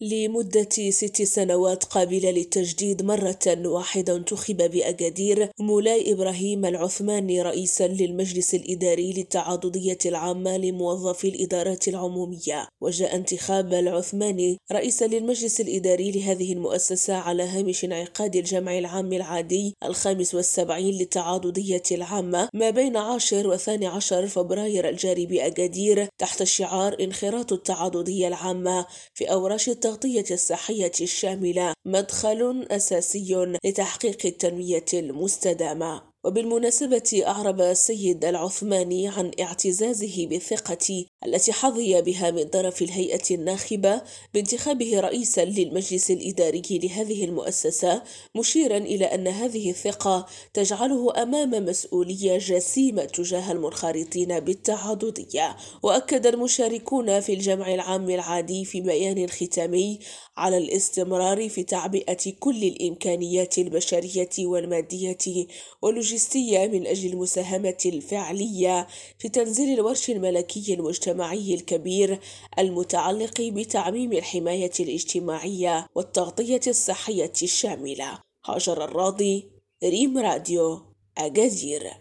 لمدة ست سنوات قابلة للتجديد مرة واحدة انتخب بأكادير مولاي إبراهيم العثماني رئيسا للمجلس الإداري للتعاضدية العامة لموظفي الإدارات العمومية. وجاء انتخاب العثماني رئيسا للمجلس الإداري لهذه المؤسسة على هامش انعقاد الجمع العام العادي الخامس والسبعين للتعاضدية العامة ما بين عاشر وثاني عشر فبراير الجاري بأكادير تحت شعار انخراط التعاضدية العامة في أوراش التغطية الصحية الشاملة مدخل أساسي لتحقيق التنمية المستدامة. وبالمناسبة أعرب السيد العثماني عن اعتزازه بالثقة التي حظي بها من طرف الهيئة الناخبة بانتخابه رئيسا للمجلس الإداري لهذه المؤسسة مشيرا إلى أن هذه الثقة تجعله أمام مسؤولية جسيمة تجاه المنخرطين بالتعاضدية. وأكد المشاركون في الجمع العام العادي في بيان ختامي على الاستمرار في تعبئة كل الإمكانيات البشرية والمادية واللوجستية اللوجستية من أجل المساهمة الفعلية في تنزيل الورش الملكي المجتمعي الكبير المتعلق بتعميم الحماية الاجتماعية والتغطية الصحية الشاملة. هاجر الراضي ريم راديو أجازير.